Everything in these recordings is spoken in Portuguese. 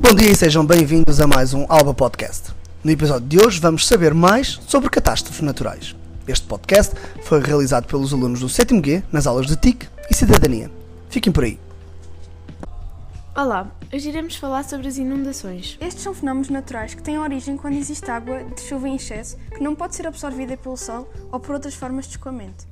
Bom dia e sejam bem-vindos a mais um Alba Podcast. No episódio de hoje vamos saber mais sobre catástrofes naturais. Este podcast foi realizado pelos alunos do 7 G nas aulas de TIC e Cidadania. Fiquem por aí. Olá, hoje iremos falar sobre as inundações. Estes são fenómenos naturais que têm origem quando existe água de chuva em excesso que não pode ser absorvida pelo solo ou por outras formas de escoamento.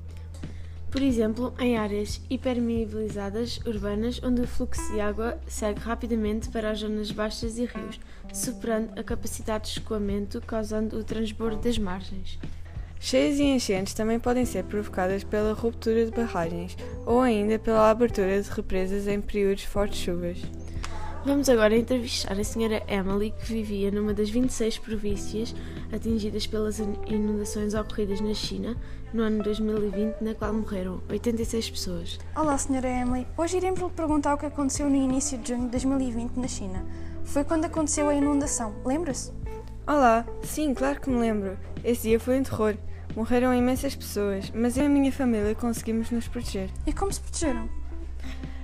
Por exemplo, em áreas hipermeabilizadas urbanas onde o fluxo de água segue rapidamente para as zonas baixas e rios, superando a capacidade de escoamento, causando o transbordo das margens. Cheias e enchentes também podem ser provocadas pela ruptura de barragens ou ainda pela abertura de represas em períodos de fortes chuvas. Vamos agora entrevistar a Sra. Emily, que vivia numa das 26 províncias atingidas pelas inundações ocorridas na China no ano 2020, na qual morreram 86 pessoas. Olá, Sra. Emily. Hoje iremos lhe perguntar o que aconteceu no início de junho de 2020 na China. Foi quando aconteceu a inundação, lembra-se? Olá, sim, claro que me lembro. Esse dia foi um terror. Morreram imensas pessoas, mas eu e a minha família conseguimos nos proteger. E como se protegeram?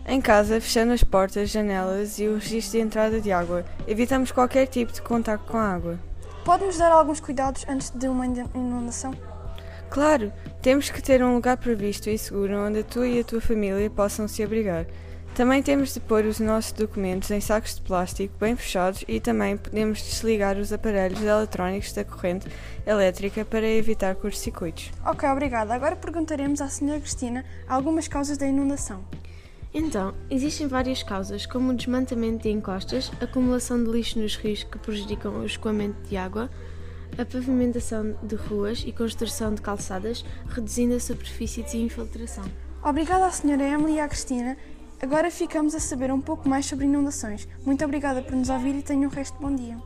Em casa, fechando as portas, janelas e o registro de entrada de água, evitamos qualquer tipo de contato com a água. Pode-nos dar alguns cuidados antes de uma inundação? Claro, temos que ter um lugar previsto e seguro onde tu e a tua família possam se abrigar. Também temos de pôr os nossos documentos em sacos de plástico bem fechados e também podemos desligar os aparelhos eletrónicos da corrente elétrica para evitar curtos-circuitos. Ok, obrigada. Agora perguntaremos à Sra. Cristina algumas causas da inundação. Então, existem várias causas, como o desmantamento de encostas, acumulação de lixo nos rios que prejudicam o escoamento de água, a pavimentação de ruas e construção de calçadas, reduzindo a superfície de infiltração. Obrigada à Sra. Emily e à Cristina. Agora ficamos a saber um pouco mais sobre inundações. Muito obrigada por nos ouvir e tenham um resto de bom dia.